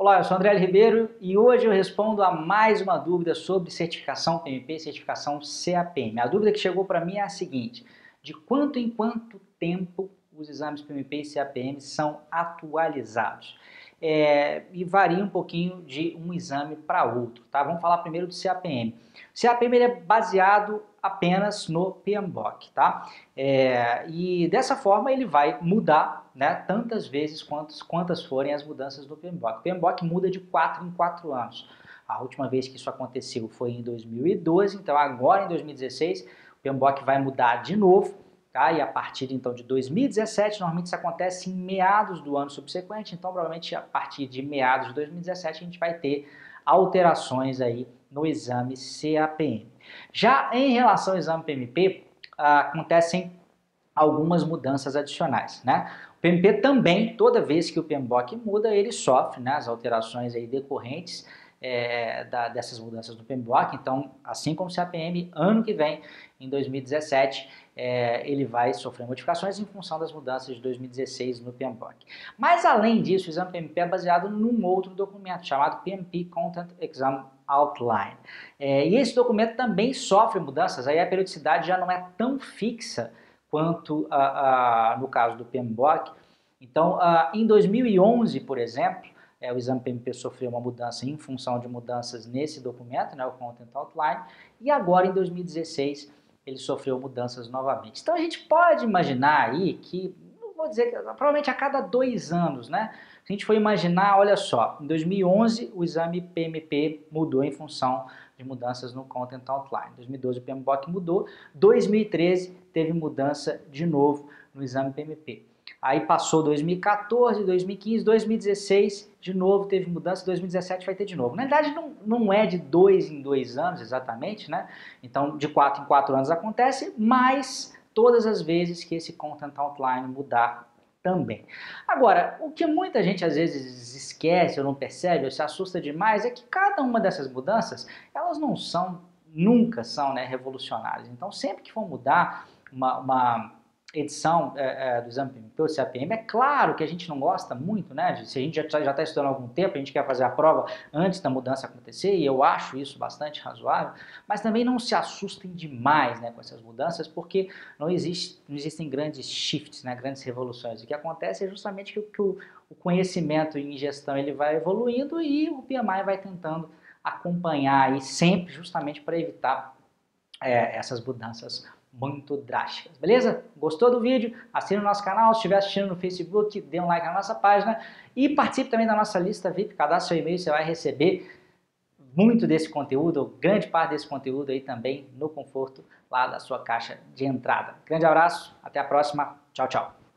Olá, eu sou André Ribeiro e hoje eu respondo a mais uma dúvida sobre certificação PMP e certificação CAPM. A dúvida que chegou para mim é a seguinte: de quanto em quanto tempo os exames PMP e CAPM são atualizados? É, e varia um pouquinho de um exame para outro, tá? Vamos falar primeiro do CAPM. O CAPM ele é baseado apenas no PMBOK, tá? É, e dessa forma ele vai mudar, né, tantas vezes quantas, quantas forem as mudanças do PMBOK. O PMBOK muda de 4 em 4 anos. A última vez que isso aconteceu foi em 2012, então agora em 2016 o PMBOK vai mudar de novo Tá? E a partir então de 2017, normalmente isso acontece em meados do ano subsequente, então provavelmente a partir de meados de 2017 a gente vai ter alterações aí no exame CAPM. Já em relação ao exame PMP, acontecem algumas mudanças adicionais, né? O PMP também, toda vez que o PMBOK muda, ele sofre né, as alterações aí decorrentes é, da, dessas mudanças do PMBOK. Então, assim como o CAPM, ano que vem, em 2017, é, ele vai sofrer modificações em função das mudanças de 2016 no PMBOK. Mas, além disso, o exame PMP é baseado num outro documento chamado PMP Content Exam Outline. É, e esse documento também sofre mudanças, aí a periodicidade já não é tão fixa quanto a, a, no caso do PMBOK. Então, a, em 2011, por exemplo, é, o exame PMP sofreu uma mudança em função de mudanças nesse documento, né, o Content Outline, e agora em 2016 ele sofreu mudanças novamente. Então a gente pode imaginar aí que, não vou dizer que provavelmente a cada dois anos, né? Se a gente for imaginar, olha só, em 2011 o exame PMP mudou em função de mudanças no Content Outline. Em 2012 o PMBOK mudou, 2013 teve mudança de novo no exame PMP. Aí passou 2014, 2015, 2016, de novo teve mudança, 2017 vai ter de novo. Na verdade, não, não é de dois em dois anos exatamente, né? Então, de quatro em quatro anos acontece, mas todas as vezes que esse Content Outline mudar também. Agora, o que muita gente às vezes esquece ou não percebe ou se assusta demais é que cada uma dessas mudanças, elas não são, nunca são né, revolucionárias. Então, sempre que for mudar uma, uma edição é, é, do exame PMP ou CAPM, é claro que a gente não gosta muito, né? Se a gente já está tá estudando há algum tempo, a gente quer fazer a prova antes da mudança acontecer, e eu acho isso bastante razoável, mas também não se assustem demais né, com essas mudanças, porque não, existe, não existem grandes shifts, né, grandes revoluções. O que acontece é justamente que, que o, o conhecimento em gestão ele vai evoluindo e o PMI vai tentando acompanhar aí sempre justamente para evitar é, essas mudanças muito drásticas, beleza? Gostou do vídeo? Assine o nosso canal, se estiver assistindo no Facebook, dê um like na nossa página e participe também da nossa lista VIP, cadastre seu e-mail, você vai receber muito desse conteúdo, grande parte desse conteúdo aí também no conforto lá da sua caixa de entrada. Grande abraço, até a próxima, tchau, tchau.